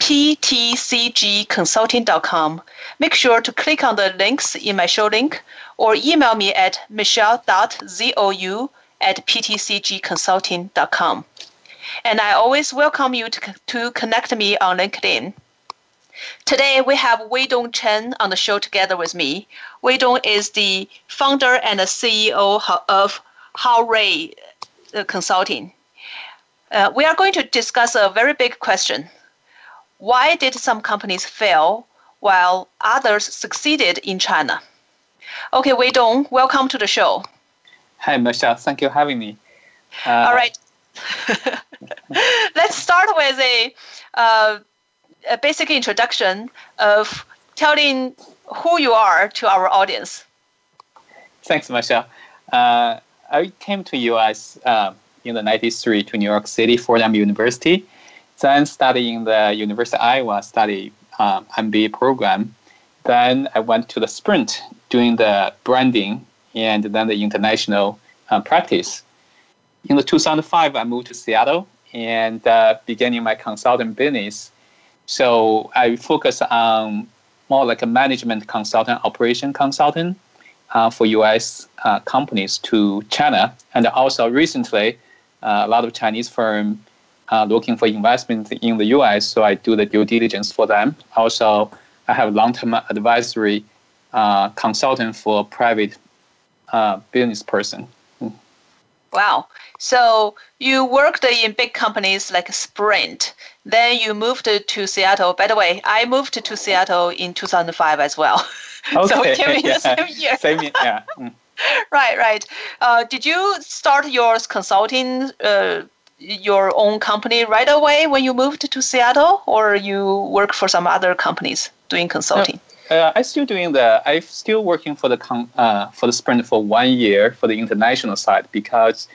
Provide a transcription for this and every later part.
ptcgconsulting.com. Make sure to click on the links in my show link or email me at michelle.zou at ptcgconsulting.com. And I always welcome you to, to connect me on LinkedIn. Today we have Weidong Chen on the show together with me. Wei Dong is the founder and the CEO of Rui uh, Consulting. Uh, we are going to discuss a very big question why did some companies fail while others succeeded in China? Okay, Wei Dong, welcome to the show. Hi, Michelle. Thank you for having me. Uh, All right. Let's start with a, uh, a basic introduction of telling who you are to our audience. Thanks, Michelle. Uh, I came to US uh, in the 93 to New York City, Fordham University then studying the University of Iowa study um, MBA program. Then I went to the Sprint doing the branding and then the international uh, practice. In the 2005, I moved to Seattle and uh, beginning my consulting business. So I focus on more like a management consultant, operation consultant uh, for U.S. Uh, companies to China, and also recently, uh, a lot of Chinese firms uh, looking for investment in the US, so I do the due diligence for them. Also, I have long-term advisory uh, consultant for a private uh, business person. Wow. So you worked in big companies like Sprint. Then you moved to Seattle. By the way, I moved to Seattle in 2005 as well. Okay. so we came in yeah. the same year. Same year, yeah. Mm. right, right. Uh, did you start your consulting uh, your own company right away when you moved to Seattle, or you work for some other companies doing consulting? Uh, I'm still doing the. I'm still working for the con, uh, for the Sprint for one year for the international side because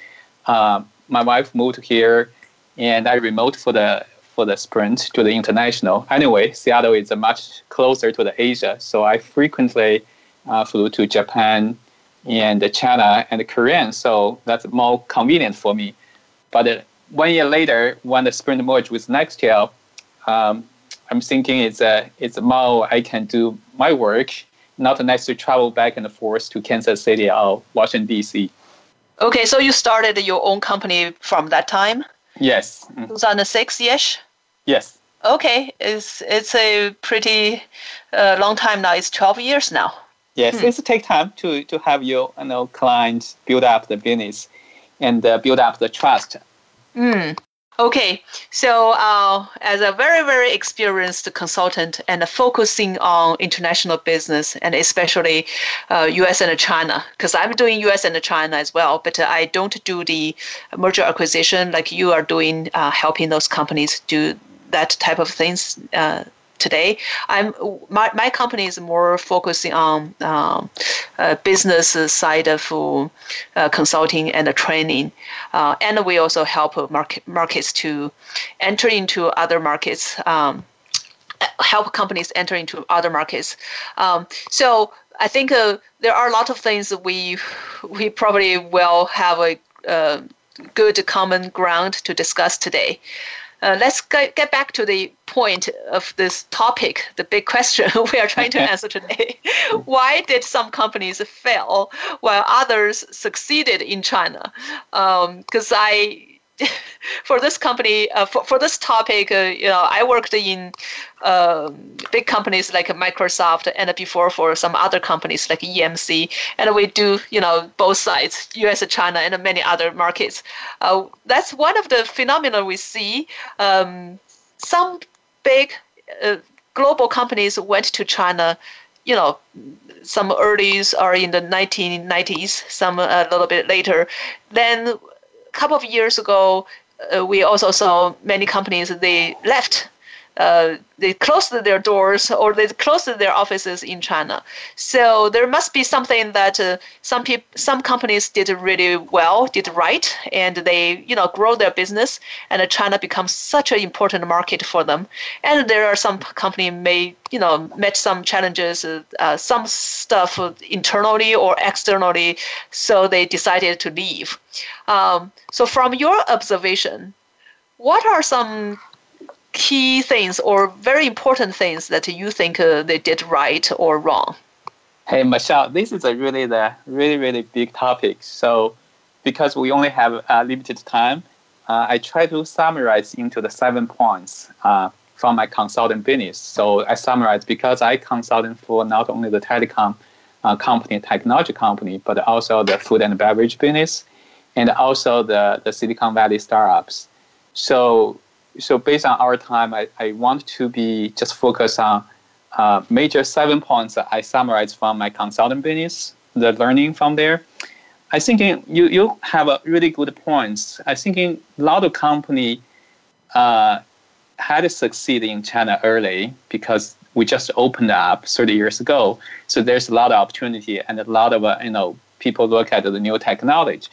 uh, my wife moved here, and I remote for the for the Sprint to the international. Anyway, Seattle is much closer to the Asia, so I frequently uh, flew to Japan and China and Korea. So that's more convenient for me. But one year later, when the Sprint merged with Nextel, um, I'm thinking it's a it's more I can do my work, not necessarily travel back and forth to Kansas City or Washington D.C. Okay, so you started your own company from that time. Yes. 2006 ish. Yes. Okay, it's it's a pretty uh, long time now. It's 12 years now. Yes, hmm. it's take time to to have your you know clients build up the business and uh, build up the trust Mm. Okay, so uh, as a very, very experienced consultant and focusing on international business and especially uh, US and China, because I'm doing US and China as well, but I don't do the merger acquisition like you are doing, uh, helping those companies do that type of things uh, today. I'm my, my company is more focusing on um, uh, business side of uh, consulting and training, uh, and we also help market, markets to enter into other markets. Um, help companies enter into other markets. Um, so I think uh, there are a lot of things that we we probably will have a uh, good common ground to discuss today. Uh, let's get get back to the point of this topic, the big question we are trying to answer today. Why did some companies fail while others succeeded in China? Because um, I for this company, uh, for, for this topic, uh, you know, I worked in uh, big companies like Microsoft and before for some other companies like EMC. And we do, you know, both sides, US, China, and many other markets. Uh, that's one of the phenomena we see. Um, some big uh, global companies went to China you know, some earlys are in the 1990s, some a little bit later. Then couple of years ago, uh, we also saw many companies they left uh, they closed their doors or they closed their offices in China. So there must be something that uh, some people, some companies did really well, did right, and they you know grow their business, and China becomes such an important market for them. And there are some company may you know met some challenges, uh, uh some stuff internally or externally, so they decided to leave. Um, so from your observation, what are some key things or very important things that you think uh, they did right or wrong? Hey, Michelle, this is a really the really really big topic. So, because we only have a limited time, uh, I try to summarize into the seven points uh, from my consulting business. So I summarize because I consulting for not only the telecom uh, company, technology company, but also the food and beverage business, and also the the Silicon Valley startups. So so based on our time, I, I want to be just focus on uh, major seven points that I summarized from my consulting business, the learning from there. I think you you have a really good points. I think a lot of company uh, had succeeded in China early because we just opened up 30 years ago. So there's a lot of opportunity and a lot of uh, you know people look at the new technology.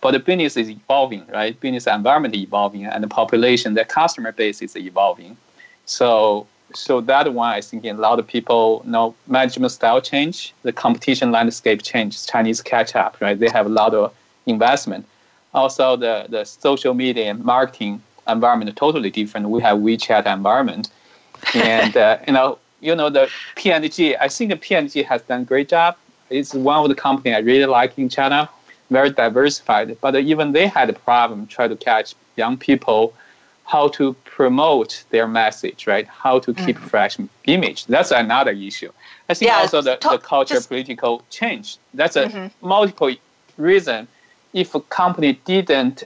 But the business is evolving, right? Business environment evolving, and the population, the customer base is evolving. So, so that one, I think, a lot of people know management style change, the competition landscape change, Chinese catch up, right? They have a lot of investment. Also, the the social media and marketing environment totally different. We have WeChat environment, and uh, you know, you know the P&G. I think the P&G has done a great job. It's one of the company I really like in China very diversified. But even they had a problem trying to catch young people how to promote their message, right? How to keep mm-hmm. fresh image. That's another issue. I think yeah, also the, talk, the culture just, political change. That's a mm-hmm. multiple reason. If a company didn't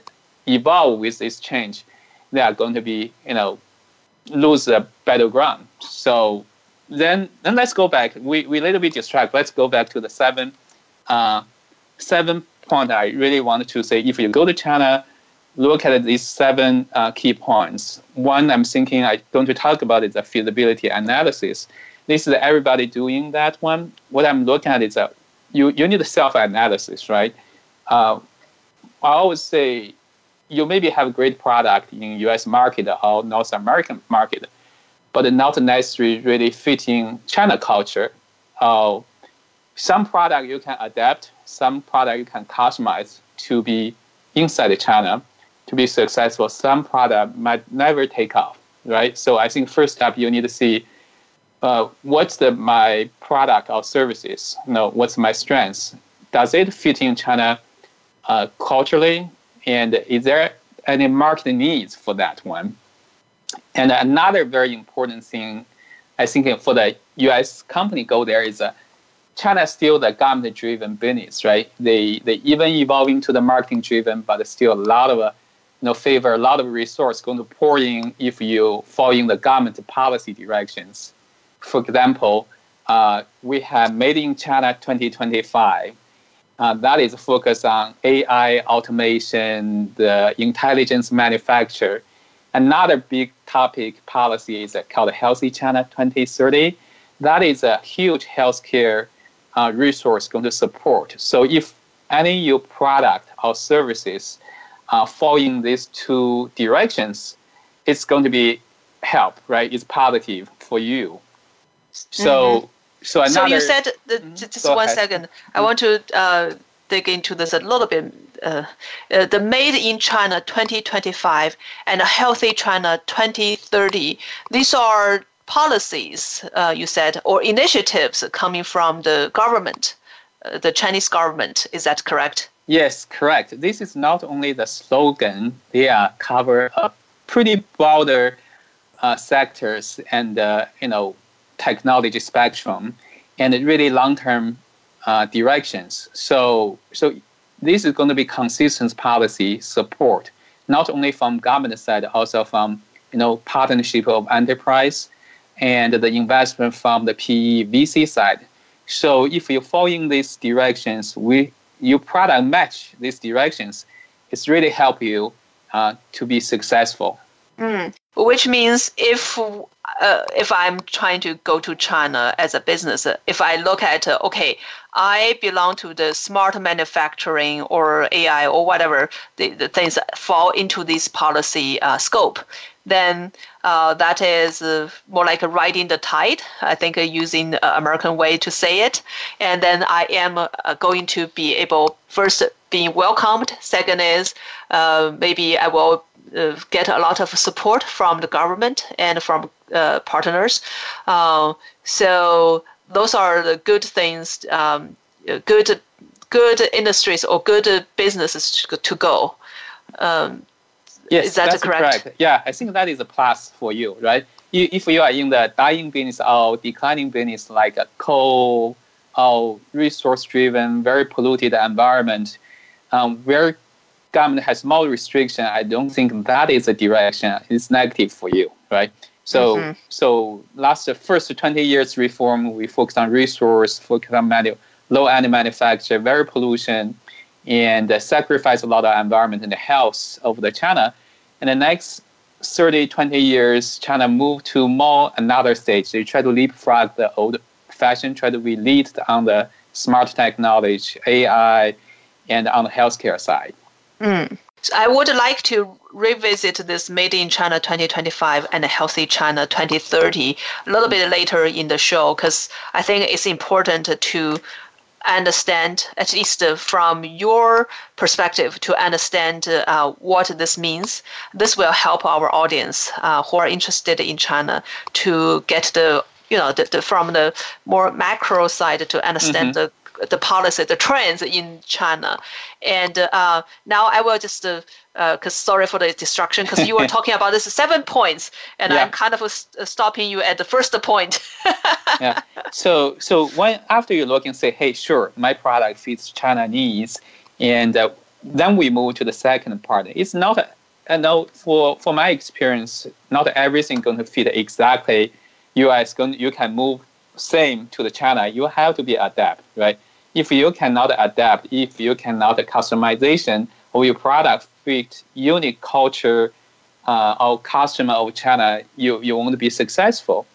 evolve with this change, they are going to be, you know, lose the battleground. So then then let's go back. We we a little bit distracted. Let's go back to the seven uh, seven point I really wanted to say if you go to China, look at these seven uh, key points. One, I'm thinking I'm going to talk about is the feasibility analysis. This is everybody doing that one. What I'm looking at is that you, you need self analysis, right? Uh, I always say you maybe have a great product in US market or North American market, but not necessarily really fitting China culture. Uh, some product you can adapt some product you can customize to be inside China to be successful. Some product might never take off, right? So I think first step you need to see uh, what's the my product or services. You know, what's my strengths? Does it fit in China uh, culturally? And is there any market needs for that one? And another very important thing, I think for the U.S. company go there is uh, China still the government-driven business, right? They they even evolving to the marketing-driven, but still a lot of uh, you know favor a lot of resource going to pour in if you follow in the government policy directions. For example, uh, we have Made in China 2025. Uh, that is focused on AI automation, the intelligence manufacture. Another big topic policy is called Healthy China 2030. That is a huge healthcare uh, resource going to support. So if any your product or services uh, fall in these two directions, it's going to be help, right? It's positive for you. So, mm-hmm. so another. So you said the, mm-hmm. just one ahead. second. I want to uh, dig into this a little bit. Uh, uh, the Made in China 2025 and a Healthy China 2030. These are policies, uh, you said, or initiatives coming from the government the Chinese government. Is that correct? Yes, correct. This is not only the slogan; they are cover a pretty broader uh, sectors and uh, you know technology spectrum, and really long-term uh, directions. So, so this is going to be consistent policy support, not only from government side, also from you know partnership of enterprise and the investment from the PE VC side. So if you follow in these directions, we your product match these directions, it's really help you uh, to be successful. Mm. Which means if uh, if I'm trying to go to China as a business, if I look at uh, okay, I belong to the smart manufacturing or AI or whatever the, the things that fall into this policy uh, scope, then uh, that is uh, more like riding the tide. I think uh, using the American way to say it, and then I am uh, going to be able first being welcomed. Second is uh, maybe I will uh, get a lot of support from the government and from uh, partners. Uh, so those are the good things, um, good good industries or good businesses to, to go. Um, yes, is that that's correct? correct? Yeah, I think that is a plus for you, right? If you are in the dying business or declining business like a coal or resource-driven, very polluted environment, um, where government has more restriction, I don't think that is a direction. It's negative for you, right? So, mm-hmm. so last first 20 years reform, we focused on resource, focused on manu- low end manufacture, very pollution, and uh, sacrifice a lot of environment and the health of the China. And the next 30, 20 years, China moved to more another stage. They try to leapfrog the old fashion, try to be lead on the smart technology, AI, and on the healthcare side. Mm. So I would like to revisit this Made in China 2025 and Healthy China 2030 a little bit later in the show because I think it's important to understand, at least from your perspective, to understand uh, what this means. This will help our audience uh, who are interested in China to get the you know the, the, from the more macro side to understand mm-hmm. the the policy, the trends in China. And uh, now I will just, because uh, uh sorry for the distraction, because you were talking about this seven points, and yeah. I'm kind of uh, stopping you at the first point. yeah. So, so when after you look and say, hey, sure, my product fits China needs, and uh, then we move to the second part. It's not, I know for for my experience, not everything going to fit exactly. US going, you can move same to the China, you have to be adapt, right? If you cannot adapt, if you cannot customization of your product fit unique culture uh, or customer of China, you, you won't be successful.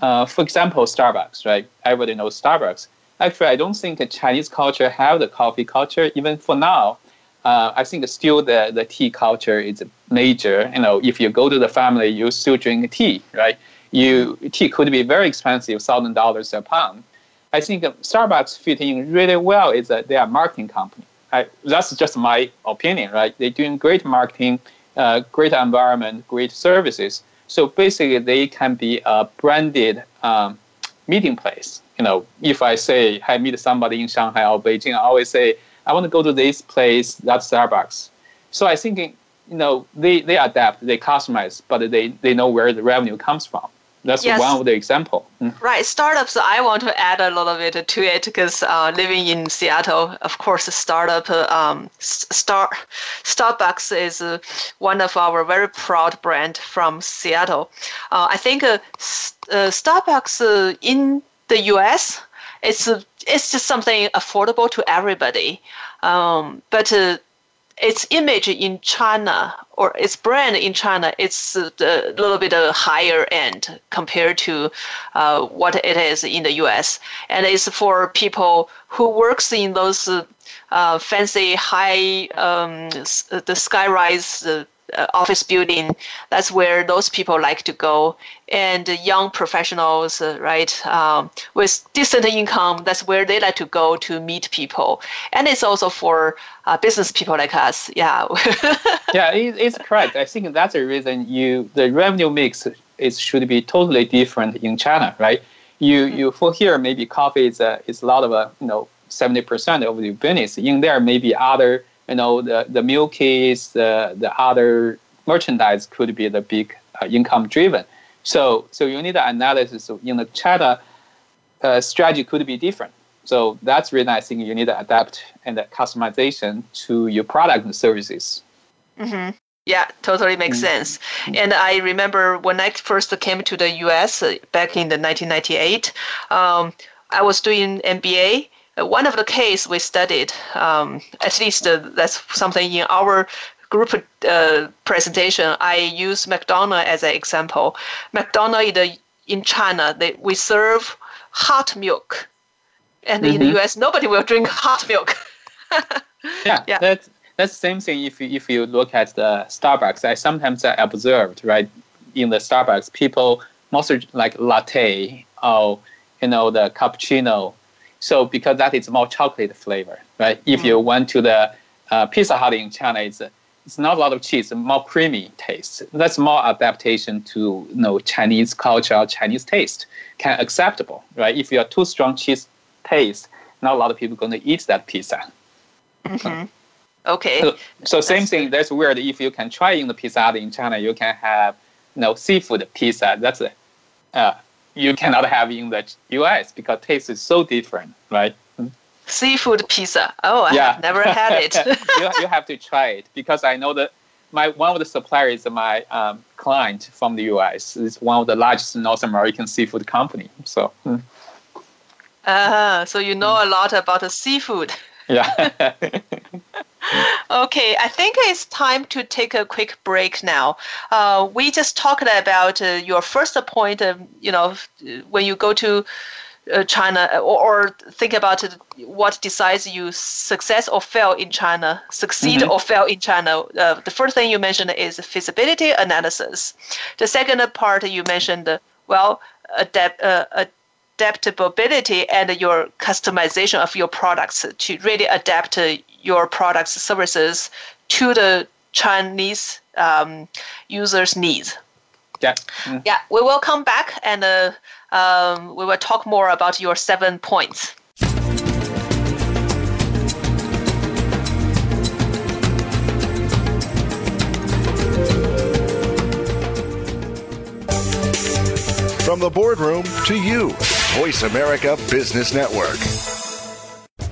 Uh, for example, Starbucks, right? Everybody knows Starbucks. Actually, I don't think Chinese culture have the coffee culture. Even for now, uh, I think still the, the tea culture is major. You know, if you go to the family, you still drink tea, right? you tea could be very expensive, thousand dollars a pound. I think Starbucks fit in really well is that they are a marketing company. I, that's just my opinion, right? They're doing great marketing, uh, great environment, great services. So basically, they can be a branded um, meeting place. You know, if I say I meet somebody in Shanghai or Beijing, I always say I want to go to this place. That's Starbucks. So I think you know they, they adapt, they customize, but they, they know where the revenue comes from. That's yes. one of the example. Mm. Right, startups. I want to add a little bit to it because uh, living in Seattle, of course, startup um, Star Starbucks is uh, one of our very proud brand from Seattle. Uh, I think uh, uh, Starbucks uh, in the U.S. it's it's just something affordable to everybody. Um, but its image in China or its brand in China, it's a little bit a higher end compared to uh, what it is in the U.S. And it's for people who works in those uh, fancy high um, the skyrise uh, office building. That's where those people like to go. And young professionals, uh, right, um, with decent income, that's where they like to go to meet people. And it's also for uh, business people like us. Yeah. yeah, it, it's correct. I think that's the reason you the revenue mix is should be totally different in China, right? You mm-hmm. you for here maybe coffee is a is a lot of a you know 70% of your business. In there, maybe other, you know, the, the milkies, the, the other merchandise could be the big uh, income driven. So, so you need the analysis in the China uh, strategy could be different. So that's really I think you need to adapt and customization to your product and services. Mm-hmm. Yeah, totally makes mm-hmm. sense. And I remember when I first came to the U.S. Uh, back in the 1998, um, I was doing MBA. Uh, one of the case we studied, um, at least uh, that's something in our group uh, presentation. I use McDonald as an example. McDonald in, the, in China, they, we serve hot milk, and mm-hmm. in the mm-hmm. U.S. nobody will drink hot milk. yeah, yeah, that's that's the same thing if you, if you look at the Starbucks. I sometimes I observed right in the Starbucks people mostly like latte or you know the cappuccino. So because that is more chocolate flavor, right? If mm you went to the uh, Pizza Hut in China, it's it's not a lot of cheese, more creamy taste. That's more adaptation to you know Chinese culture, Chinese taste, can acceptable, right? If you are too strong cheese taste, not a lot of people going to eat that pizza. Mm-hmm. Okay. So, so same That's thing. That's weird. If you can try in the Pizza Hut in China, you can have you know seafood pizza. That's a, uh, you cannot have in the U.S. because taste is so different, right? Seafood pizza. Oh, I yeah. have never had it. you, you have to try it because I know that my one of the suppliers, is my um, client from the U.S., is one of the largest North American seafood company. So. Uh, so you know a lot about the seafood. Yeah. okay, I think it's time to take a quick break now. Uh, we just talked about uh, your first point, of, you know, when you go to uh, China or, or, think about what decides you success or fail in China, succeed mm-hmm. or fail in China. Uh, the first thing you mentioned is feasibility analysis. The second part you mentioned, well, adapt, uh, adaptability and your customization of your products to really adapt your products services to the Chinese um, users' needs. Yeah. Mm. Yeah, we will come back and uh, um, we will talk more about your seven points. From the boardroom to you, Voice America Business Network.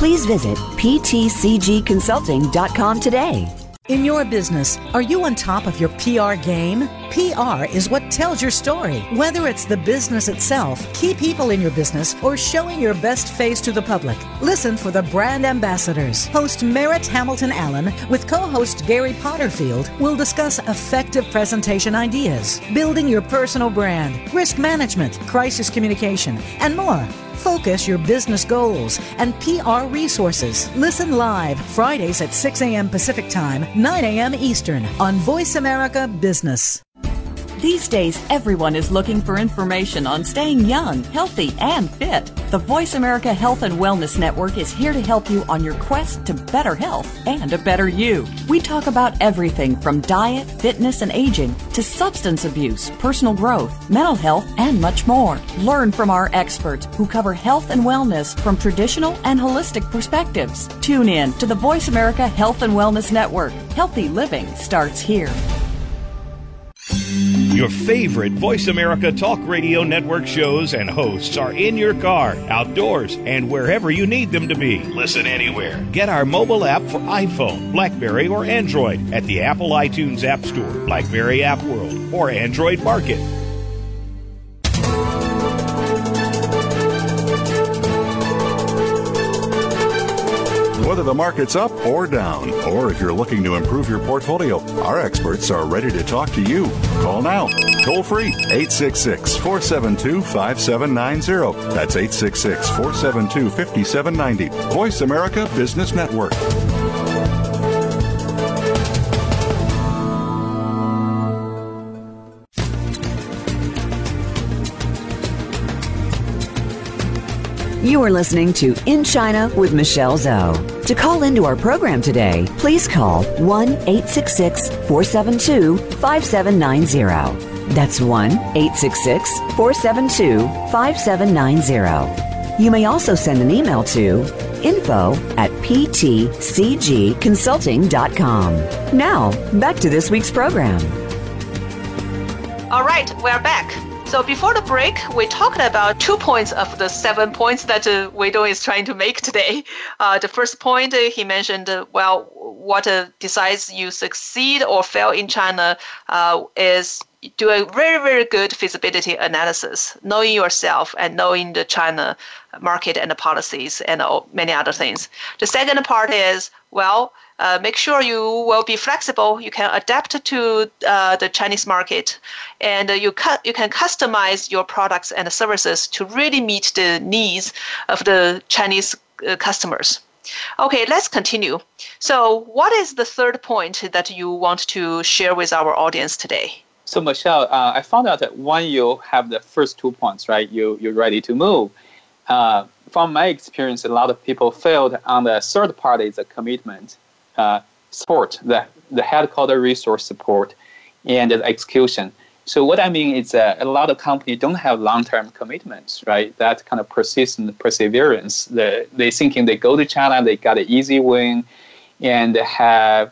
Please visit ptcgconsulting.com today. In your business, are you on top of your PR game? PR is what tells your story. Whether it's the business itself, key people in your business, or showing your best face to the public. Listen for the brand ambassadors. Host Merritt Hamilton Allen with co host Gary Potterfield will discuss effective presentation ideas, building your personal brand, risk management, crisis communication, and more. Focus your business goals and PR resources. Listen live Fridays at 6 a.m. Pacific Time, 9 a.m. Eastern on Voice America Business. These days, everyone is looking for information on staying young, healthy, and fit. The Voice America Health and Wellness Network is here to help you on your quest to better health and a better you. We talk about everything from diet, fitness, and aging to substance abuse, personal growth, mental health, and much more. Learn from our experts who cover health and wellness from traditional and holistic perspectives. Tune in to the Voice America Health and Wellness Network. Healthy living starts here. Your favorite Voice America Talk Radio Network shows and hosts are in your car, outdoors, and wherever you need them to be. Listen anywhere. Get our mobile app for iPhone, Blackberry, or Android at the Apple iTunes App Store, Blackberry App World, or Android Market. Whether the market's up or down. Or if you're looking to improve your portfolio, our experts are ready to talk to you. Call now. Toll free 866 472 5790. That's 866 472 5790. Voice America Business Network. You are listening to In China with Michelle Zhou. To call into our program today, please call 1 866 472 5790. That's 1 866 472 5790. You may also send an email to info at ptcgconsulting.com. Now, back to this week's program. All right, we're back. So before the break, we talked about two points of the seven points that uh, Weidong is trying to make today. Uh, the first point, uh, he mentioned, uh, well, what uh, decides you succeed or fail in China uh, is do a very, very good feasibility analysis, knowing yourself and knowing the China market and the policies and many other things. The second part is, well, uh, make sure you will be flexible. You can adapt to uh, the Chinese market, and uh, you cu- you can customize your products and services to really meet the needs of the Chinese uh, customers. Okay, let's continue. So, what is the third point that you want to share with our audience today? So, Michelle, uh, I found out that when you have the first two points, right, you you're ready to move. Uh, from my experience, a lot of people failed on the third part is a commitment uh, support, the, the headquarter resource support, and the execution. So what I mean is that a lot of companies don't have long-term commitments, right? That kind of persistent perseverance. The, they thinking they go to China, they got an easy win, and they have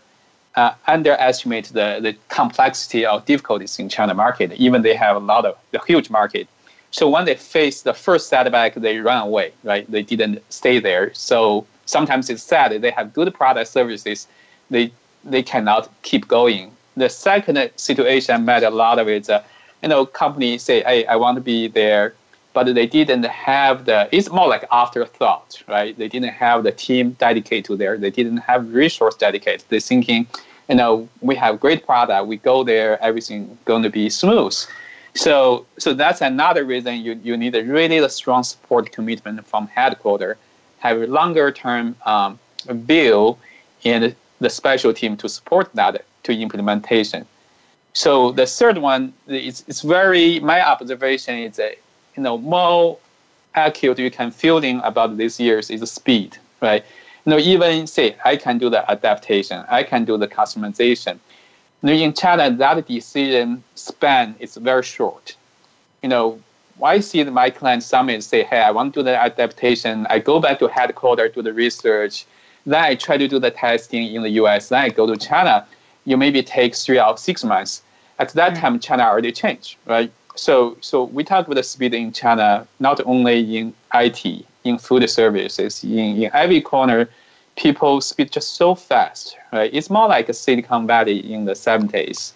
uh, underestimate the, the complexity of difficulties in China market, even they have a lot of the huge market. So when they face the first setback, they run away, right? They didn't stay there. So sometimes it's sad they have good product services, they they cannot keep going. The second situation I met a lot of is, uh, you know, companies say, hey, I want to be there, but they didn't have the. It's more like afterthought, right? They didn't have the team dedicated to there. They didn't have resource dedicated. They're thinking, you know, we have great product. We go there, everything going to be smooth. So, so that's another reason you, you need a really strong support commitment from headquarters have a longer term um, view and the special team to support that to implementation. So the third one is it's very my observation is a you know more accurate you can feeling about these years is speed, right? You know, even say I can do the adaptation, I can do the customization. You know, in China, that decision span is very short. You know, I see my client summit say, hey, I want to do the adaptation. I go back to headquarters, do the research. Then I try to do the testing in the US. Then I go to China. You maybe take three or six months. At that mm-hmm. time, China already changed, right? So, so we talk about the speed in China, not only in IT, in food services, in, in every corner, people speak just so fast, right? It's more like a Silicon Valley in the 70s.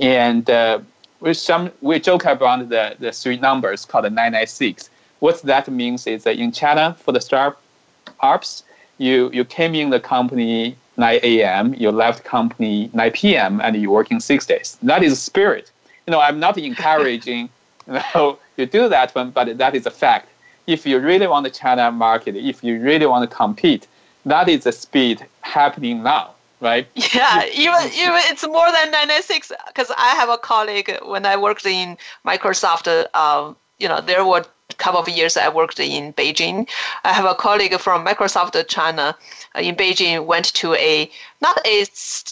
And uh, we some we joke about the, the three numbers called 996. What that means is that in China, for the startups, you you came in the company 9 a.m., you left company 9 p.m., and you're working six days. That is spirit. You know, I'm not encouraging you know you do that one, but that is a fact. If you really want the China market, if you really want to compete, that is the speed happening now right? Yeah, even even it's more than 996 because I have a colleague when I worked in Microsoft. Uh, you know, there were a couple of years I worked in Beijing. I have a colleague from Microsoft China uh, in Beijing went to a not a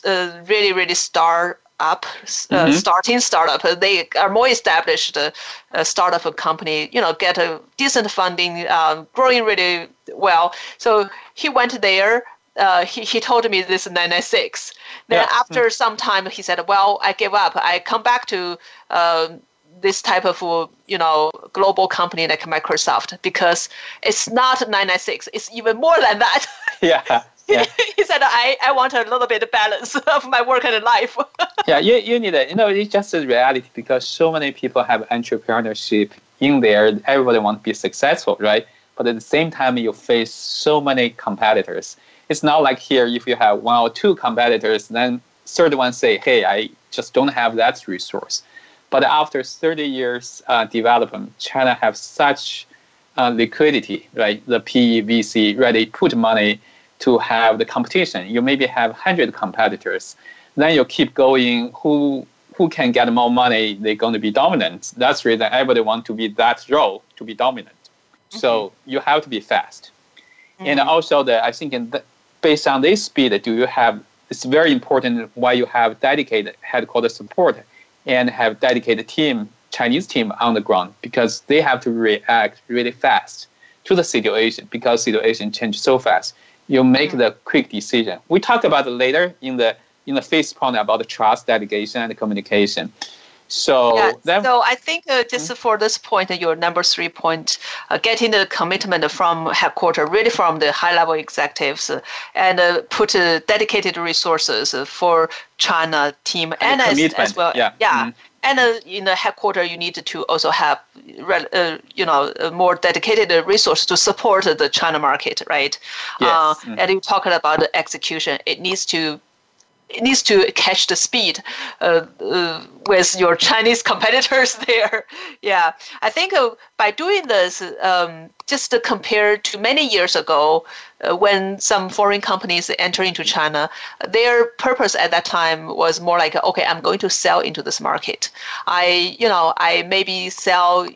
uh, really really star up, uh, mm-hmm. starting startup. They are more established uh, startup company. You know, get a decent funding, um, growing really well. So he went there uh, he, he told me this in 96. Then yeah. after some time, he said, well, I give up. I come back to uh, this type of, you know, global company like Microsoft because it's not 996. It's even more than that. Yeah. Yeah. he said, I, I want a little bit of balance of my work and life. yeah, you, you need it. You know, it's just a reality because so many people have entrepreneurship in there. Everybody wants to be successful, right? But at the same time, you face so many competitors It's not like here if you have one or two competitors, then third one say, hey, I just don't have that resource. But after 30 years uh, development, China have such uh, liquidity, right? The PE, VC ready put money to have the competition. You maybe have 100 competitors. Then you keep going. Who who can get more money? They're going to be dominant. That's the reason everybody want to be that role to be dominant. Mm-hmm. So you have to be fast. Mm-hmm. And also, the, I think in the, based on this speed, do you have? It's very important why you have dedicated headquarters support and have dedicated team Chinese team on the ground because they have to react really fast to the situation because situation changes so fast. You make mm-hmm. the quick decision. We talk about it later in the in the first point about the trust, delegation, and communication. So, yeah, then, so I think uh, just mm-hmm. for this point, uh, your number three point, uh, getting the commitment from headquarters, really from the high level executives, uh, and uh, put uh, dedicated resources for China team and, and as, as, well. Yeah. yeah. Mm-hmm. And in the headquarters, you need to also have, you know, more dedicated resources to support the China market, right? Yes. Mm-hmm. And you talking about the execution, it needs to it needs to catch the speed uh, uh, with your Chinese competitors there. yeah, I think uh, by doing this, um, just to compare to many years ago, uh, when some foreign companies enter into China, their purpose at that time was more like, okay, I'm going to sell into this market. I, you know, I maybe sell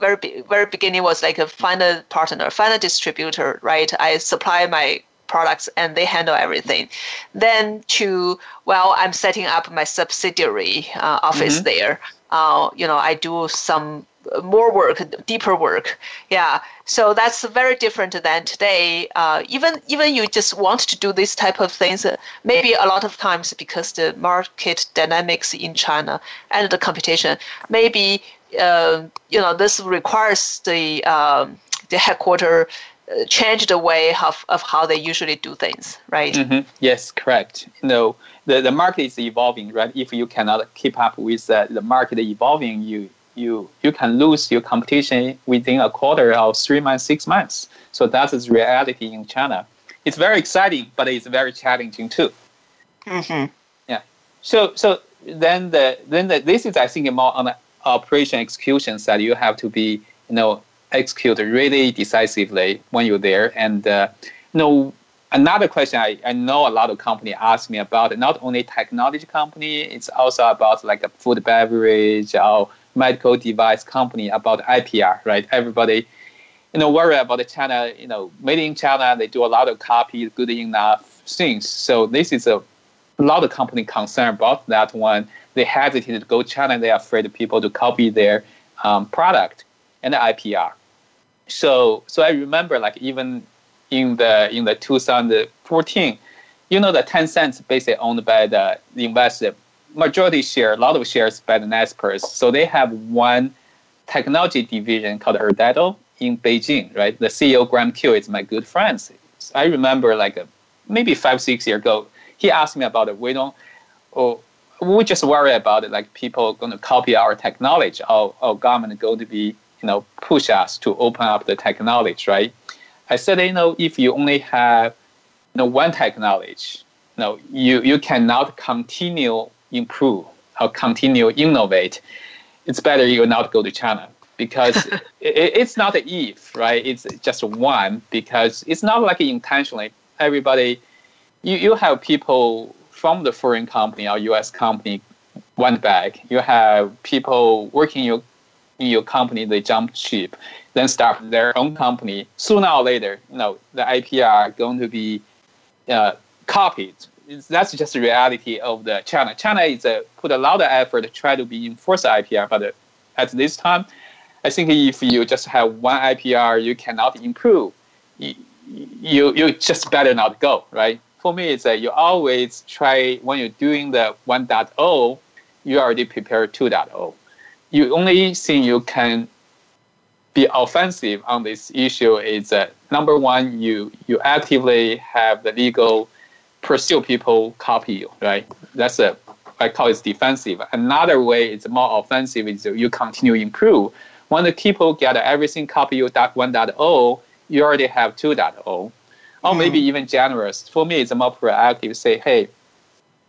very very beginning was like a find a partner, find a distributor, right? I supply my products and they handle everything. Then to well, I'm setting up my subsidiary uh, office mm-hmm. there. Uh, you know, I do some more work, deeper work. Yeah, so that's very different than today. Uh, even even you just want to do this type of things, uh, maybe a lot of times because the market dynamics in China and the competition, maybe uh, you know this requires the um, the headquarter change the way of, of how they usually do things, right? Mm-hmm. Yes, correct. You know, the, the market is evolving, right? If you cannot keep up with uh, the market evolving, you you you can lose your competition within a quarter of three months, six months. So that is reality in China. It's very exciting, but it's very challenging too. Mm-hmm. Yeah. So so then the then the, this is I think more on the operation execution side. You have to be you know execute really decisively when you're there. And uh, you know, another question I, I know a lot of company ask me about not only technology company, it's also about like a food beverage or medical device company about IPR, right? Everybody, you know, worry about China, you know, made in China, they do a lot of copy, good enough things. So this is a, lot of company concerned about that one. They hesitate to go China. They're afraid people to copy their um, product and the IPR so so I remember like even in the in the 2014, you know the Tencent basically owned by the, investor majority share, a lot of shares by the Naspers. So they have one technology division called Erdato in Beijing, right? The CEO Graham Q is my good friend. I remember like maybe five six years ago, he asked me about it. We don't, oh, we just worry about it, like people going to copy our technology, or, or government going to be you know, push us to open up the technology, right? I said, you know, if you only have, you know, one technology, you know, you, you cannot continue improve or continue innovate. It's better you not go to China because it, it's not an if, right? It's just one because it's not like intentionally. Everybody, you, you have people from the foreign company or U.S. company went back. You have people working in your in your company, they jump ship, then start their own company. Sooner or later, you know, the IPR are going to be uh, copied. It's, that's just the reality of the China. China is uh, put a lot of effort to try to be enforce IPR, but uh, at this time, I think if you just have one IPR, you cannot improve. You, you, you just better not go, right? For me, it's that you always try, when you're doing the 1.0, you already prepare 2.0 you only thing you can be offensive on this issue is that number one, you you actively have the legal pursue people copy you, right? That's a I call it defensive. Another way it's more offensive is you continue improve. When the people get everything copy you dot one dot o, you already have two dot o. or maybe Hmm. even generous. For me, it's more proactive. Say, hey,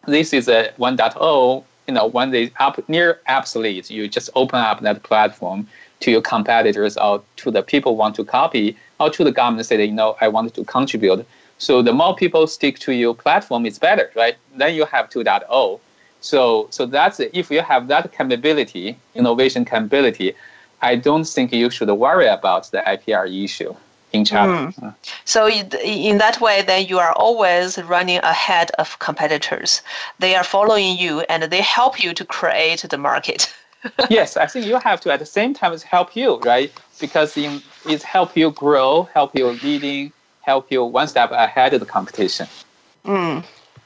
this is a 1.0. You know, when they up near obsolete, you just open up that platform to your competitors or to the people want to copy or to the government say, you know, I want to contribute. So the more people stick to your platform, it's better, right? Then you have 2.0. So, so that's if you have that capability, innovation capability, I don't think you should worry about the IPR issue in China. Mm. So in that way, then you are always running ahead of competitors. They are following you and they help you to create the market. yes, I think you have to at the same time help you, right? Because in, it help you grow, help you leading, help you one step ahead of the competition. Mm.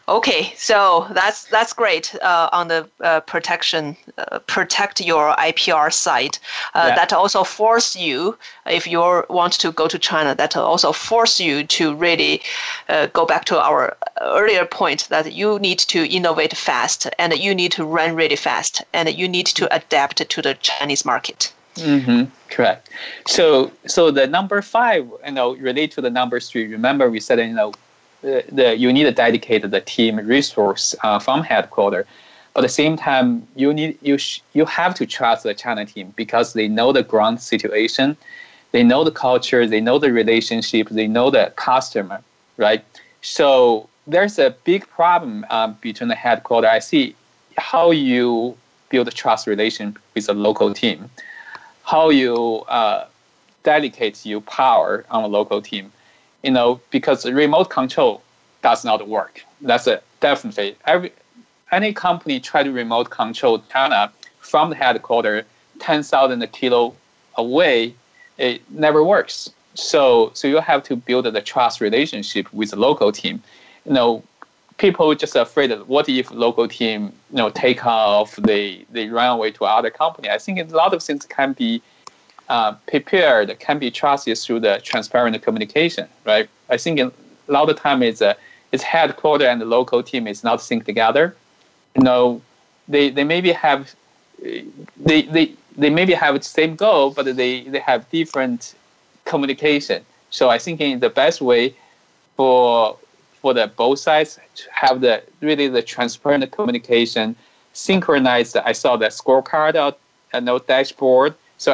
Okay, so that's that's great uh, on the uh, protection, uh, protect your IPR side. Uh, Yeah. That also force you, if you want to go to China, that also force you to really uh, go back to our earlier point that you need to innovate fast and you need to run really fast and you need to adapt to the Chinese market. Mm-hmm. Correct. So, so the number five, you know, relate to the number three. Remember, we said, you know, the, the you need to dedicate the team resource uh, from headquarters. But at the same time, you need you sh- you have to trust the China team because they know the ground situation, they know the culture, they know the relationship, they know the customer, right? So there's a big problem um, between the headquarters. I see how you build a trust relation with the local team how you uh, delegate your power on a local team. You know, because remote control does not work. That's a definitely every any company try to remote control China from the headquarters ten thousand kilo away, it never works. So so you have to build the trust relationship with the local team. You know, people just afraid what if local team you know take off they they run away to other company i think a lot of things can be uh, prepared can be trusted through the transparent communication right? I think a lot of time it's a it's headquarter and the local team is not synced together. You know they they maybe have they they they maybe have the same goal but they they have different communication. So i think in the best way for for the both sides to have the really the transparent communication, synchronized. I saw the scorecard out and no dashboard, so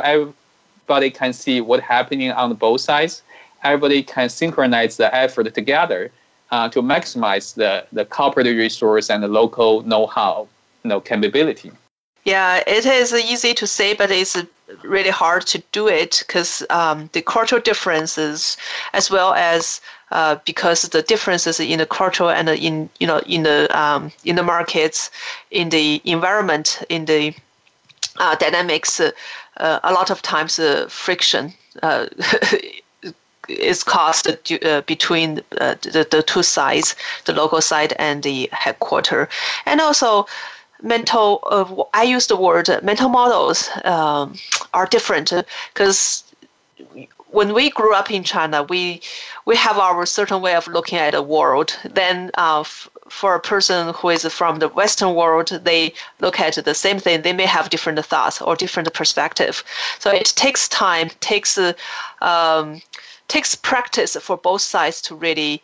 everybody can see what's happening on both sides. Everybody can synchronize the effort together uh, to maximize the the corporate resource and the local know-how, you know, capability. Yeah, it is easy to say, but it's really hard to do it because um, the cultural differences, as well as uh, because the differences in the culture and in you know in the um, in the markets, in the environment, in the uh, dynamics, uh, a lot of times uh, friction uh, is caused uh, between uh, the, the two sides, the local side and the headquarter, and also mental uh, i use the word mental models um, are different because when we grew up in china we we have our certain way of looking at the world then uh, f- for a person who is from the western world they look at the same thing they may have different thoughts or different perspective so it takes time takes uh, um, takes practice for both sides to really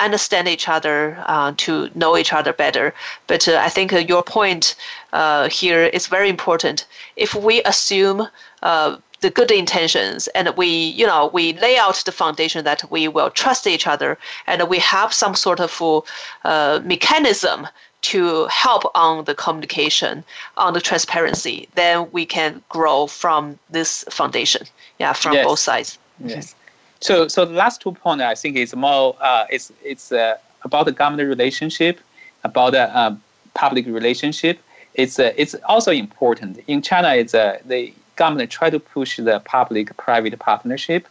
understand each other, uh, to know each other better. But uh, I think uh, your point uh, here is very important. If we assume uh, the good intentions and we, you know, we lay out the foundation that we will trust each other and we have some sort of uh, mechanism to help on the communication, on the transparency, then we can grow from this foundation. Yeah, from Yes. both sides. Yes. So, so the last two points I think is more uh, it's it's uh, about the government relationship, about the uh, public relationship. It's uh, it's also important in China. It's uh, the government try to push the public-private partnership.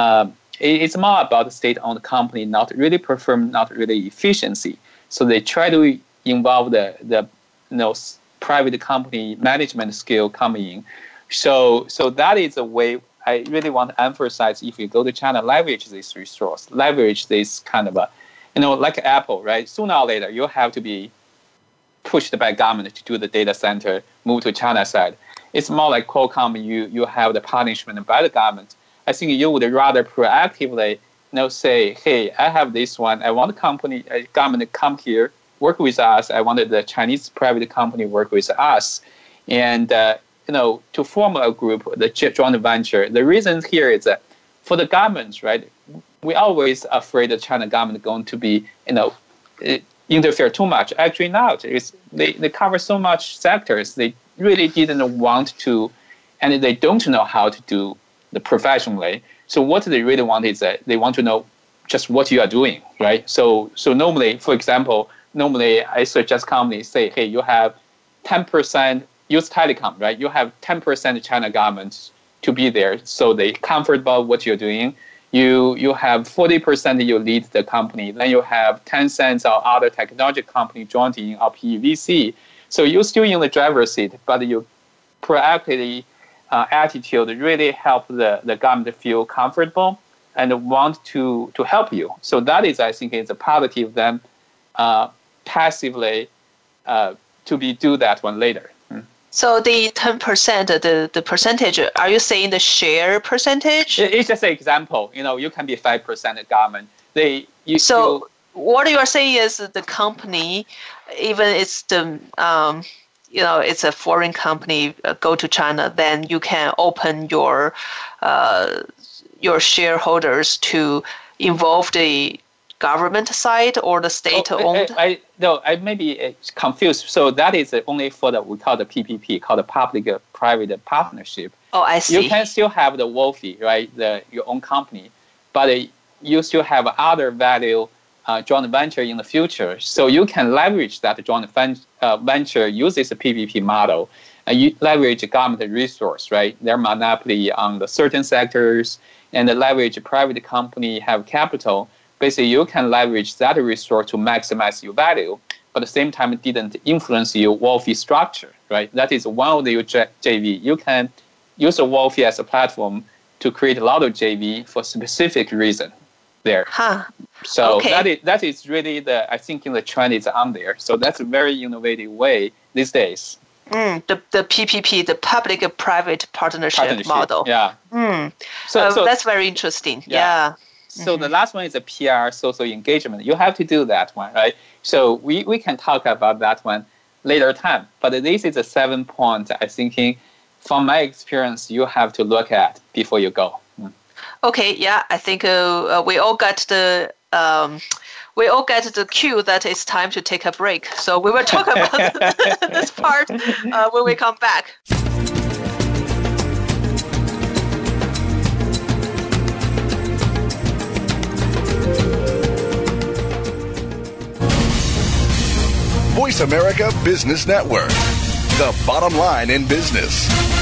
Uh, it- it's more about the state-owned company not really perform not really efficiency. So they try to involve the the you know private company management skill coming in. So so that is a way I really want to emphasize if you go to China, leverage this resource, leverage this kind of a, you know, like Apple, right? Sooner or later, you have to be pushed by government to do the data center, move to China side. It's more like Qualcomm, you, you have the punishment by the government. I think you would rather proactively you know, say, hey, I have this one. I want a company, a government to come here, work with us. I wanted the Chinese private company work with us. And, uh, you know, to form a group, the joint venture. The reason here is that for the government, right, we always afraid the China government going to be, you know, interfere too much. Actually, not. It's, they, they cover so much sectors. They really didn't want to, and they don't know how to do the professionally. So what they really want is that they want to know just what you are doing, right? So so normally, for example, normally I suggest companies say, hey, you have 10% use telecom, right? You have 10% China government to be there, so they comfortable what you're doing. You you have 40% you lead the company. Then you have Tencent or other technology company joining or PVC. So you're still in the driver's seat, but your proactive uh, attitude really help the, the government feel comfortable and want to, to help you. So that is, I think, is a positive than uh, passively uh, to be do that one later. Mm. So the 10%, the, the percentage, are you saying the share percentage? It's just an example. You know, you can be 5% government. They, you, so what you are saying is the company, even it's the um, you know it's a foreign company uh, go to China, then you can open your uh, your shareholders to involve the government side or the state owned? Oh, I, I, no, I may be uh, confused. So that is only for the we call the PPP, called the public-private partnership. Oh, I see. You can still have the WOFE, right? The your own company, but you still have other value uh, joint venture in the future. So you can leverage that joint uh, venture uses a PPP model. And you leverage government resource, right? Their monopoly on the certain sectors and the leverage private company have capital. Basically, you can leverage that resource to maximize your value, but at the same time, it didn't influence your WOFE structure, right? That is one of the JV. You can use a WOFE as a platform to create a lot of JV for specific reason there. Huh. So okay. that is that is really the I think in the trend is on there. So that's a very innovative way these days. Mm, the the PPP, the public-private partnership, partnership, model. Yeah. Mm. So, uh, so, that's very interesting. Yeah. yeah. So mm-hmm. the last one is the PR social engagement. You have to do that one, right? So we, we can talk about that one later time. But this is a seven point I thinking from my experience you have to look at before you go. Okay, yeah, I think uh, uh, we all got the um, we all get the cue that it's time to take a break. So we will talk about this part uh, when we come back. Voice America Business Network, the bottom line in business.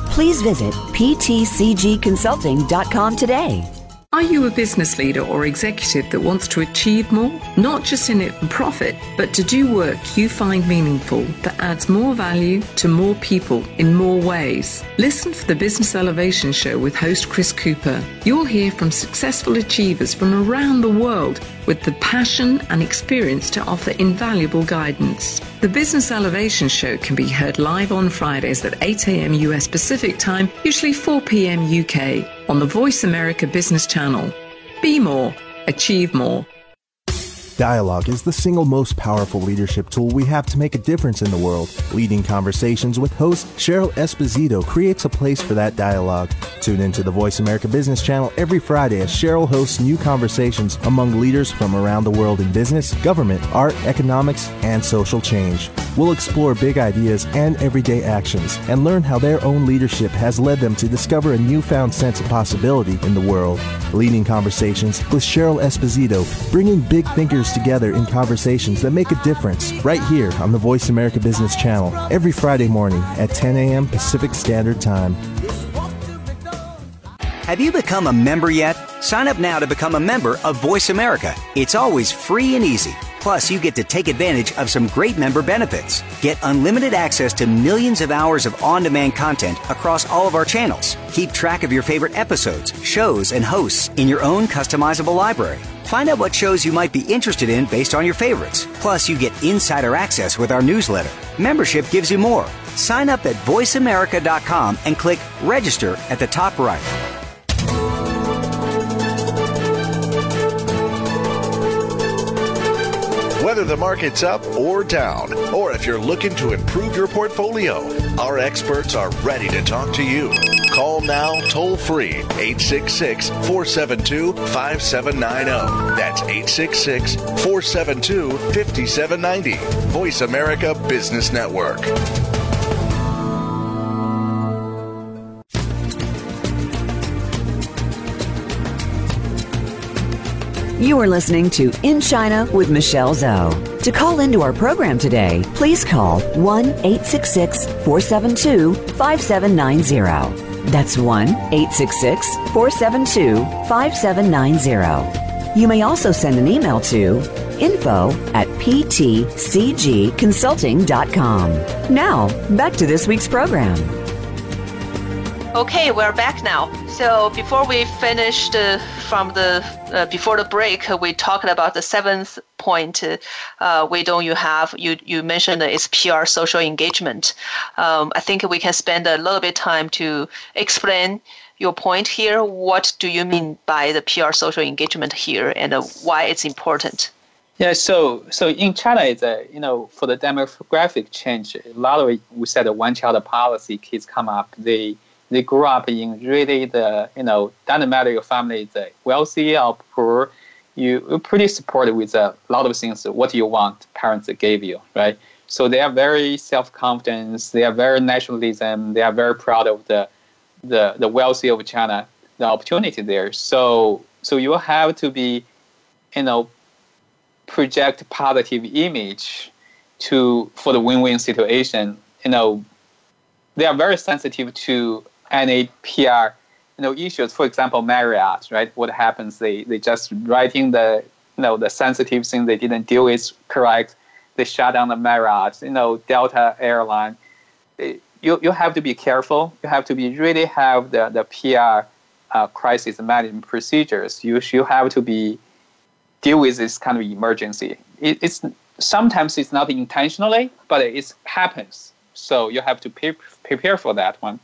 Please visit ptcgconsulting.com today. Are you a business leader or executive that wants to achieve more? Not just in it for profit, but to do work you find meaningful that adds more value to more people in more ways. Listen for the Business Elevation Show with host Chris Cooper. You'll hear from successful achievers from around the world with the passion and experience to offer invaluable guidance. The Business Elevation Show can be heard live on Fridays at 8 a.m. US Pacific Time, usually 4 p.m. UK, on the Voice America Business Channel. Be more, achieve more. Dialogue is the single most powerful leadership tool we have to make a difference in the world. Leading Conversations with host Cheryl Esposito creates a place for that dialogue. Tune into the Voice America Business Channel every Friday as Cheryl hosts new conversations among leaders from around the world in business, government, art, economics, and social change. We'll explore big ideas and everyday actions and learn how their own leadership has led them to discover a newfound sense of possibility in the world. Leading Conversations with Cheryl Esposito, bringing big thinkers together in conversations that make a difference right here on the Voice America Business Channel every Friday morning at 10 a.m. Pacific Standard Time. Have you become a member yet? Sign up now to become a member of Voice America. It's always free and easy. Plus, you get to take advantage of some great member benefits. Get unlimited access to millions of hours of on demand content across all of our channels. Keep track of your favorite episodes, shows, and hosts in your own customizable library. Find out what shows you might be interested in based on your favorites. Plus, you get insider access with our newsletter. Membership gives you more. Sign up at voiceamerica.com and click register at the top right. Whether the market's up or down, or if you're looking to improve your portfolio, our experts are ready to talk to you. Call now toll free 866 472 5790. That's 866 472 5790. Voice America Business Network. You are listening to In China with Michelle Zhou. To call into our program today, please call 1 866 472 5790. That's 1 866 472 5790. You may also send an email to info at ptcgconsulting.com. Now, back to this week's program. Okay, we're back now. So before we finished uh, from the uh, before the break, we talked about the seventh point. Uh, we don't you have you you mentioned it's PR social engagement. Um, I think we can spend a little bit time to explain your point here. What do you mean by the PR social engagement here, and why it's important? Yeah, so so in China, it's a you know for the demographic change, a lot of we said the one child policy. Kids come up, they they grew up in really the you know your family is uh, wealthy or poor, you are pretty supported with a lot of things. Uh, what you want, parents gave you, right? So they are very self confidence. They are very nationalism. They are very proud of the the the wealthy of China, the opportunity there. So so you have to be, you know, project positive image to for the win-win situation. You know, they are very sensitive to any PR you know issues. For example, Marriott, right? What happens? They they just writing the you know the sensitive thing they didn't deal with correct. They shut down the Marriott. You know, Delta airline. You you have to be careful. You have to be really have the the PR uh, crisis management procedures. You you have to be deal with this kind of emergency. It, it's sometimes it's not intentionally, but it happens. So you have to pre- prepare for that one.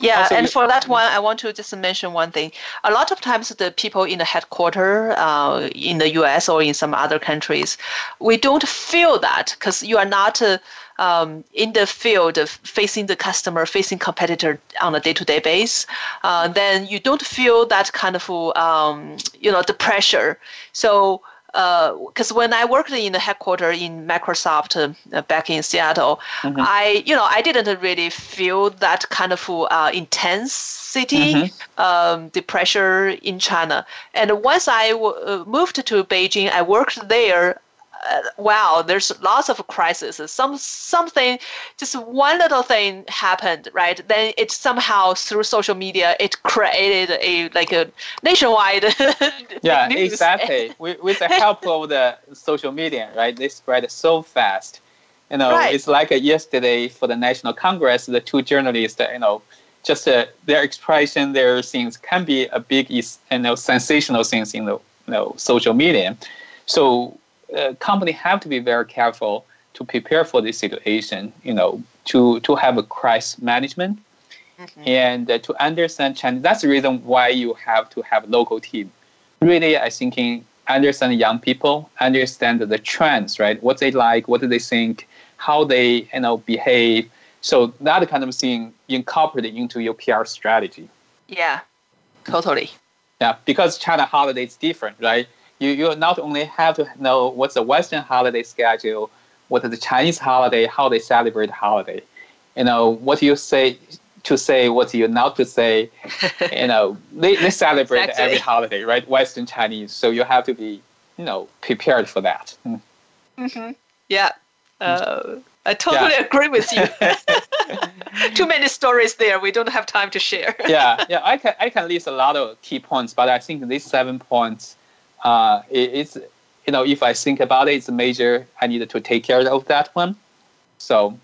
Yeah, also, and for that one, I want to just mention one thing. A lot of times, the people in the headquarters uh, in the U.S. or in some other countries, we don't feel that because you are not uh, um, in the field of facing the customer, facing competitor on a day-to-day basis. Uh, then you don't feel that kind of um, you know the pressure. So because uh, when I worked in the headquarters in Microsoft uh, back in Seattle, mm-hmm. I you know I didn't really feel that kind of uh, intensity, mm-hmm. um, the pressure in China. And once I w- uh, moved to Beijing, I worked there uh, wow, there's lots of crises. Some something, just one little thing happened, right? Then it somehow through social media it created a like a nationwide. yeah, exactly. with, with the help of the social media, right? They spread so fast. You know, right. it's like yesterday for the National Congress, the two journalists, you know, just uh, their expression, their things can be a big, you know, sensational things in the you know social media. So uh, company have to be very careful to prepare for this situation. You know, to to have a crisis management mm-hmm. and uh, to understand China. That's the reason why you have to have local team. Really, I think in understand young people, understand the trends, right? What they like, what do they think, how they you know behave. So that kind of thing incorporated into your PR strategy. Yeah, totally. Yeah, because China holiday is different, right? You, you not only have to know what's the Western holiday schedule, what is the Chinese holiday, how they celebrate holiday, you know, what you say to say, what you not to say, you know, they, they celebrate exactly. every holiday, right? Western Chinese. So you have to be, you know, prepared for that. Mm. Mm-hmm. Yeah. Uh, I totally yeah. agree with you. too many stories there. We don't have time to share. yeah, yeah. I can I can list a lot of key points, but I think these seven points, uh, it, it's you know, if I think about it, it's a major. I need to take care of that one. So,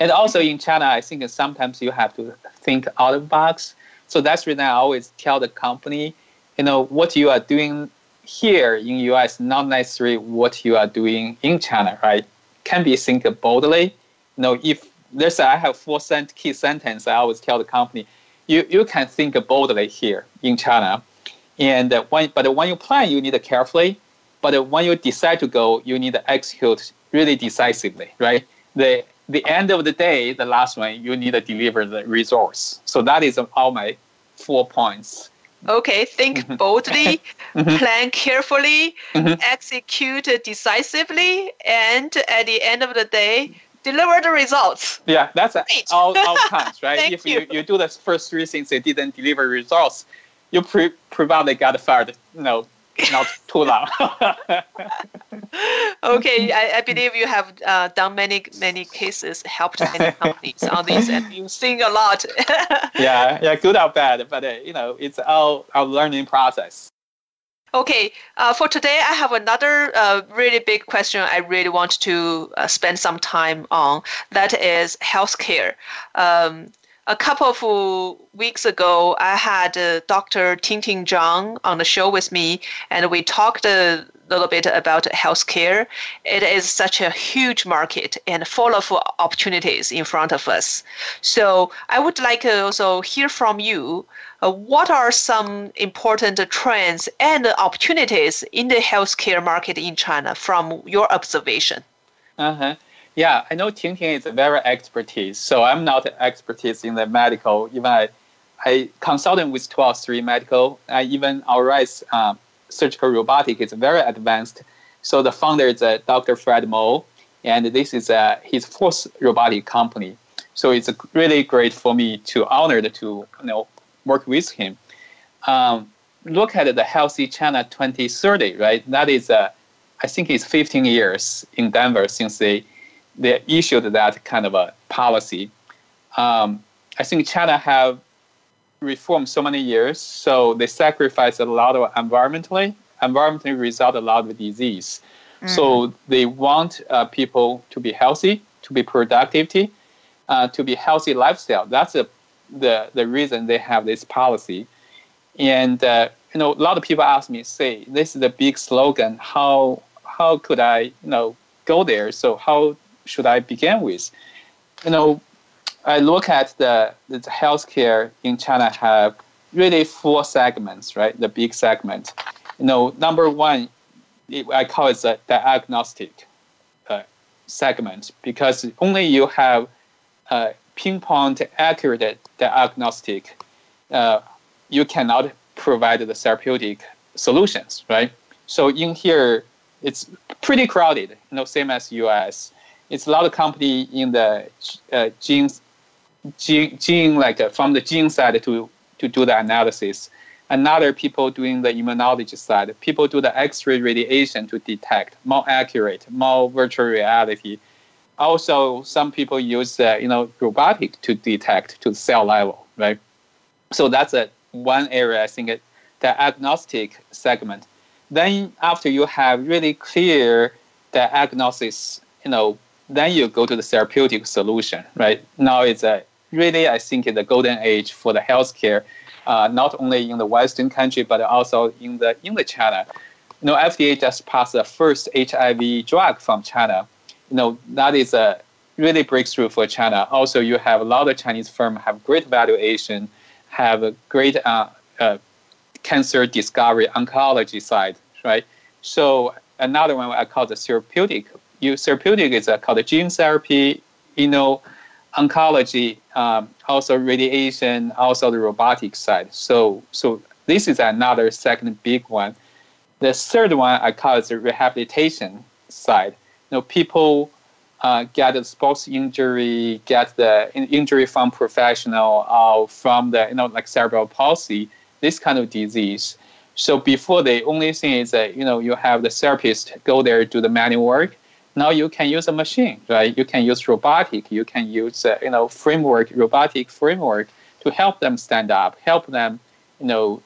and also in China, I think sometimes you have to think out of box. So that's reason I always tell the company, you know, what you are doing here in US, not necessarily what you are doing in China, right? Can be think boldly. You know, if there's I have four key sentence, I always tell the company, you, you can think boldly here in China. And when, but when you plan, you need to carefully. But when you decide to go, you need to execute really decisively, right? The the end of the day, the last one, you need to deliver the resource. So that is all my four points. Okay, think mm-hmm. boldly, mm-hmm. plan carefully, mm-hmm. execute decisively, and at the end of the day, deliver the results. Yeah, that's all, all times, right? if you. you. You, do the first three things, they didn't deliver results, you pre- probably got fired, No, not too long. okay, I, I, believe you have uh, done many many cases, helped many companies on this, and you sing a lot. yeah, yeah, good or bad, but uh, you know, it's all our learning process. Okay, uh, for today, I have another uh, really big question I really want to uh, spend some time on. That is healthcare. Um, a couple of weeks ago, I had uh, Dr. Ting Ting Zhang on the show with me, and we talked a little bit about healthcare. It is such a huge market and full of opportunities in front of us. So I would like to also hear from you. Uh, what are some important trends and opportunities in the healthcare market in China from your observation? Uh-huh. Yeah, I know Ting Ting is a very expertise. So I'm not expertise in the medical. Even I, I consulted with 123 Medical. I even our um, surgical robotic is very advanced. So the founder is uh, Dr. Fred Moll, and this is uh, his fourth robotic company. So it's really great for me to honored to you know work with him. Um, look at the Healthy China 2030, right? That is, uh, I think it's 15 years in Denver since they they issued that kind of a policy. Um, I think China have reformed so many years, so they sacrifice a lot of environmentally. Environmentally result a lot of disease. Mm. So they want uh, people to be healthy, to be productivity, uh, to be healthy lifestyle. That's a, the the reason they have this policy. And uh, you know, a lot of people ask me, say, this is the big slogan. How how could I you know go there? So how should I begin with? You know, I look at the, the healthcare in China have really four segments, right? The big segment. You know, number one, I call it the diagnostic uh, segment because only you have uh, pinpoint accurate diagnostic, uh, you cannot provide the therapeutic solutions, right? So in here, it's pretty crowded, you know, same as US it's a lot of company in the uh, genes, gene, gene like uh, from the gene side to to do the analysis. Another people doing the immunology side. People do the X-ray radiation to detect more accurate, more virtual reality. Also, some people use uh, you know robotic to detect to cell level, right? So that's a one area I think it, the agnostic segment. Then after you have really clear the diagnosis, you know then you go to the therapeutic solution, right? Now it's a really, I think, the golden age for the healthcare, uh, not only in the Western country but also in the in the China. You know, FDA just passed the first HIV drug from China. You know, that is a really breakthrough for China. Also, you have a lot of Chinese firms have great valuation, have a great uh, uh, cancer discovery oncology side, right? So another one I call the therapeutic you therapeutic is uh, called gene therapy, you know, oncology, um, also radiation, also the robotic side. So, so this is another second big one. The third one I call it the rehabilitation side. You know, people uh, get a sports injury, get the injury from professional or from the you know like cerebral palsy, this kind of disease. So before the only thing is that you know you have the therapist go there do the manual work now you can use a machine, right? You can use robotic, you can use uh, you know framework, robotic framework to help them stand up, help them, you know,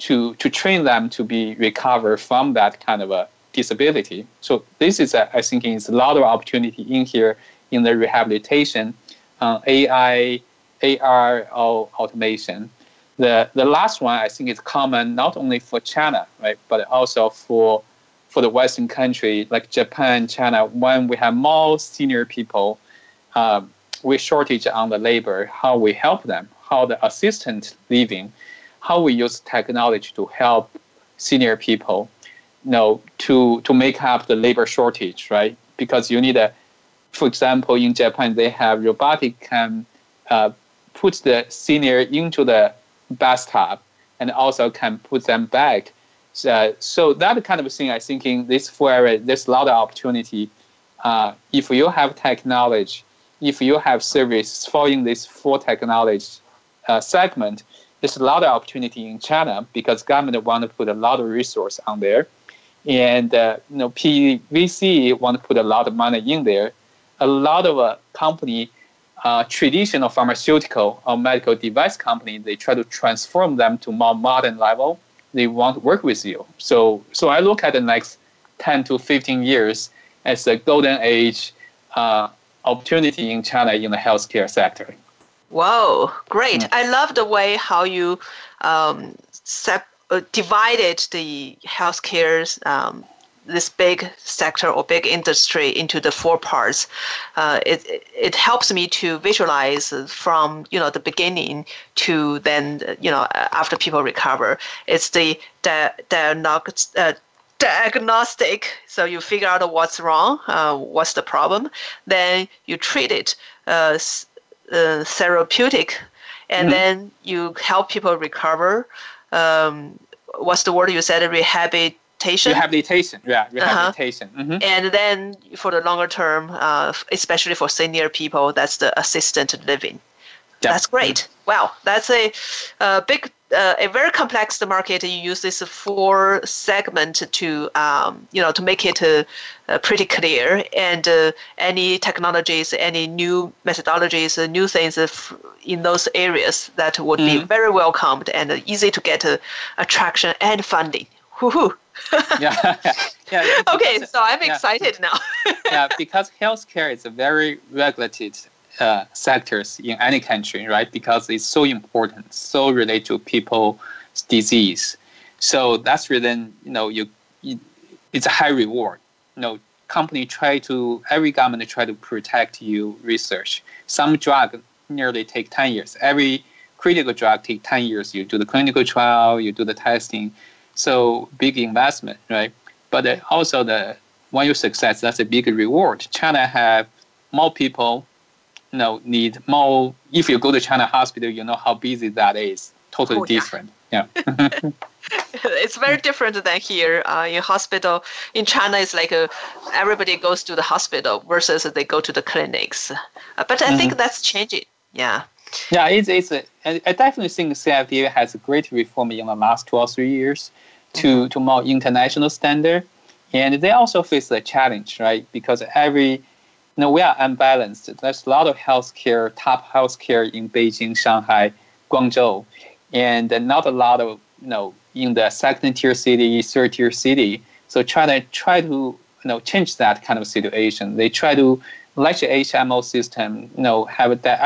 to to train them to be recover from that kind of a disability. So this is, a, I think, is a lot of opportunity in here in the rehabilitation, uh, AI, AR, or automation. The the last one I think is common not only for China, right, but also for for the Western country like Japan, China. When we have more senior people, uh, we shortage on the labor. How we help them? How the assistant living? How we use technology to help senior people, you know, to to make up the labor shortage, right? Because you need a, for example, in Japan they have robotic can uh, put the senior into the bathtub and also can put them back. So, that kind of thing, I think in this four area, there's a lot of opportunity. Uh, if you have technology, if you have service following this four technology uh, segment, there's a lot of opportunity in China because government want to put a lot of resource on there, and uh, you know PVC want to put a lot of money in there. A lot of uh, company uh, traditional pharmaceutical or medical device company, they try to transform them to more modern level. They want to work with you. So, so I look at the next 10 to 15 years as a golden age uh, opportunity in China in the healthcare sector. Wow, great! I love the way how you um, sep- uh, divided the healthcare um, this big sector or big industry into the four parts, uh, it, it helps me to visualize from you know the beginning to then you know after people recover. It's the the the uh, diagnostic. So you figure out what's wrong, uh, what's the problem, then you treat it. Uh, uh, therapeutic, and mm-hmm. then you help people recover. Um, what's the word you said? Rehabilitate rehabilitation. Rehabilitation, yeah, rehabilitation. Uh-huh. Mm-hmm. And then for the longer term, uh, especially for senior people, that's the assisted living. Yep. That's great. Wow, that's a, a big, uh, a very complex market. You use this four segment to, um, you know, to make it uh, uh, pretty clear. And uh, any technologies, any new methodologies, uh, new things in those areas that would mm-hmm. be very welcomed and easy to get attraction and funding. Woohoo! yeah, yeah. Okay, so I'm excited yeah. now. yeah, because healthcare is a very regulated uh, sectors in any country, right? Because it's so important, so related to people's disease. So that's reason you know you, you it's a high reward. You know, company try to every government try to protect you research. Some drug nearly take ten years. Every critical drug take ten years. You do the clinical trial, you do the testing so big investment, right? But also the when you success, that's a big reward. China have more people, you know, need more. If you go to China hospital, you know how busy that is. Totally oh, different. Yeah. yeah. it's very different than here uh, in hospital. In China, it's like a, everybody goes to the hospital versus they go to the clinics. Uh, but I mm-hmm. think that's changing. Yeah. Yeah, it's, it's a, I definitely think CFDA has a great reform in the last two or three years to, mm-hmm. to more international standard. And they also face a challenge, right? Because every, you know, we are unbalanced. There's a lot of healthcare, top healthcare in Beijing, Shanghai, Guangzhou, and not a lot of, you know, in the second tier city, third tier city. So China try to, you know, change that kind of situation. They try to, let the HMO system, you know, have that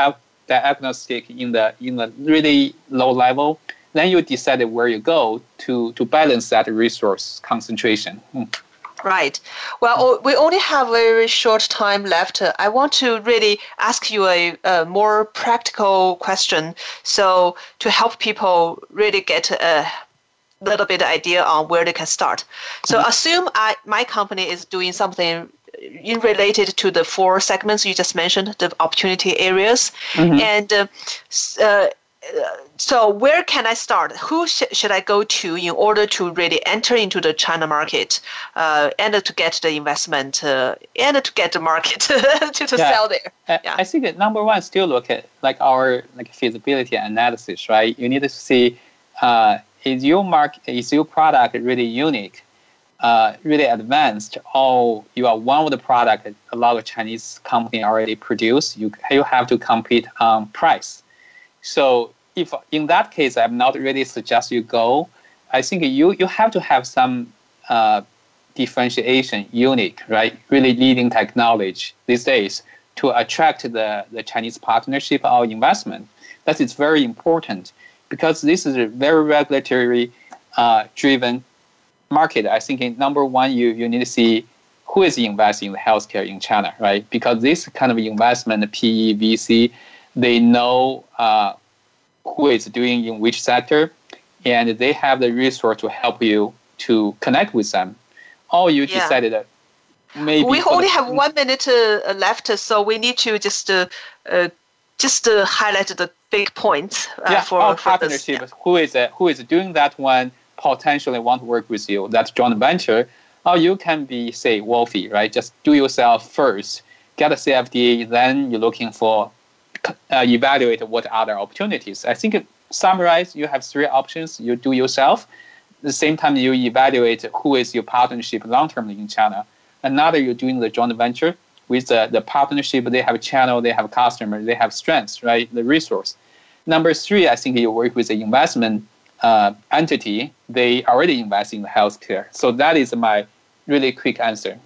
diagnostic in the in the really low level then you decide where you go to to balance that resource concentration. Mm. Right. Well, we only have very short time left. I want to really ask you a, a, more practical question. So, to help people really get a little bit idea on where they can start. So, mm-hmm. assume I, my company is doing something in related to the four segments you just mentioned, the opportunity areas, mm-hmm. and uh, uh, so where can I start? Who sh- should I go to in order to really enter into the China market uh, and to get the investment uh, and to get the market to, to yeah. sell there? Yeah. I think that number one, still look at like our like feasibility analysis, right? You need to see uh, is your market is your product really unique? Uh, really advanced or you are one of the product a lot of Chinese company already produce, you you have to compete on price. So if in that case, I'm not really suggest you go. I think you you have to have some uh, differentiation, unique, right? Really leading technology these days to attract the, the Chinese partnership or investment. That is very important because this is a very regulatory uh, driven market, I think in number one, you, you need to see who is investing in healthcare in China, right? Because this kind of investment, PE, VC, they know uh, who is doing in which sector, and they have the resource to help you to connect with them. Or you yeah. decided that maybe we only the, have one minute uh, left, so we need to just uh, uh just uh, highlight the big points uh, yeah, for, for partnership. This, yeah. Who is who is doing that one? Potentially want to work with you, that's joint venture, or you can be, say, WOFE, right? Just do yourself first, get a CFDA, then you're looking for, uh, evaluate what other opportunities. I think summarize, you have three options. You do yourself. At the same time, you evaluate who is your partnership long-term in China. Another, you're doing the joint venture with the, the partnership. They have a channel, they have customers, they have strengths, right? The resource. Number three, I think you work with the investment uh, entity, they already invest in healthcare. So that is my really quick answer.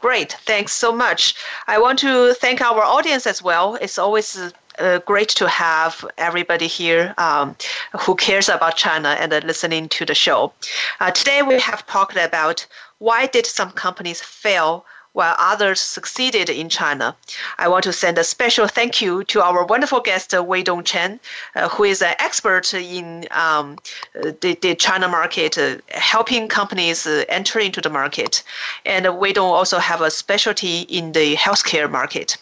Great, thanks so much. I want to thank our audience as well. It's always uh, great to have everybody here um, who cares about China and uh, listening to the show. Uh, today we have talked about why did some companies fail while others succeeded in China. I want to send a special thank you to our wonderful guest, Wei Dong Chen, uh, who is an expert in um, the, the China market, uh, helping companies uh, enter into the market. And Wei Dong also have a specialty in the healthcare market.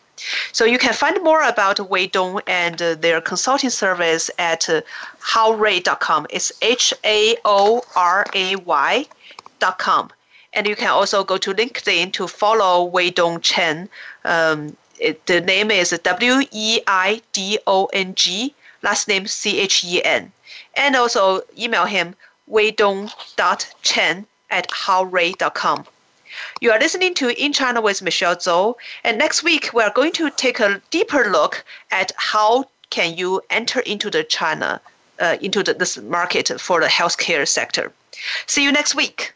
So you can find more about Wei Dong and uh, their consulting service at uh, haoray.com. It's H A O R A Y.com. And you can also go to LinkedIn to follow Wei Dong Chen. Um, it, the name is W E I D O N G, last name C H E N. And also email him weidong.chen at haoray.com. You are listening to In China with Michelle Zhou, and next week we are going to take a deeper look at how can you enter into the China, uh, into the, this market for the healthcare sector. See you next week.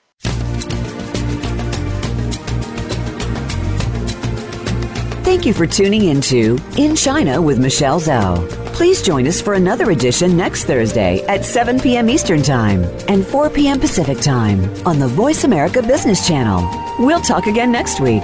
Thank you for tuning into In China with Michelle Zhou. Please join us for another edition next Thursday at 7 p.m. Eastern Time and 4 p.m. Pacific Time on the Voice America Business Channel. We'll talk again next week.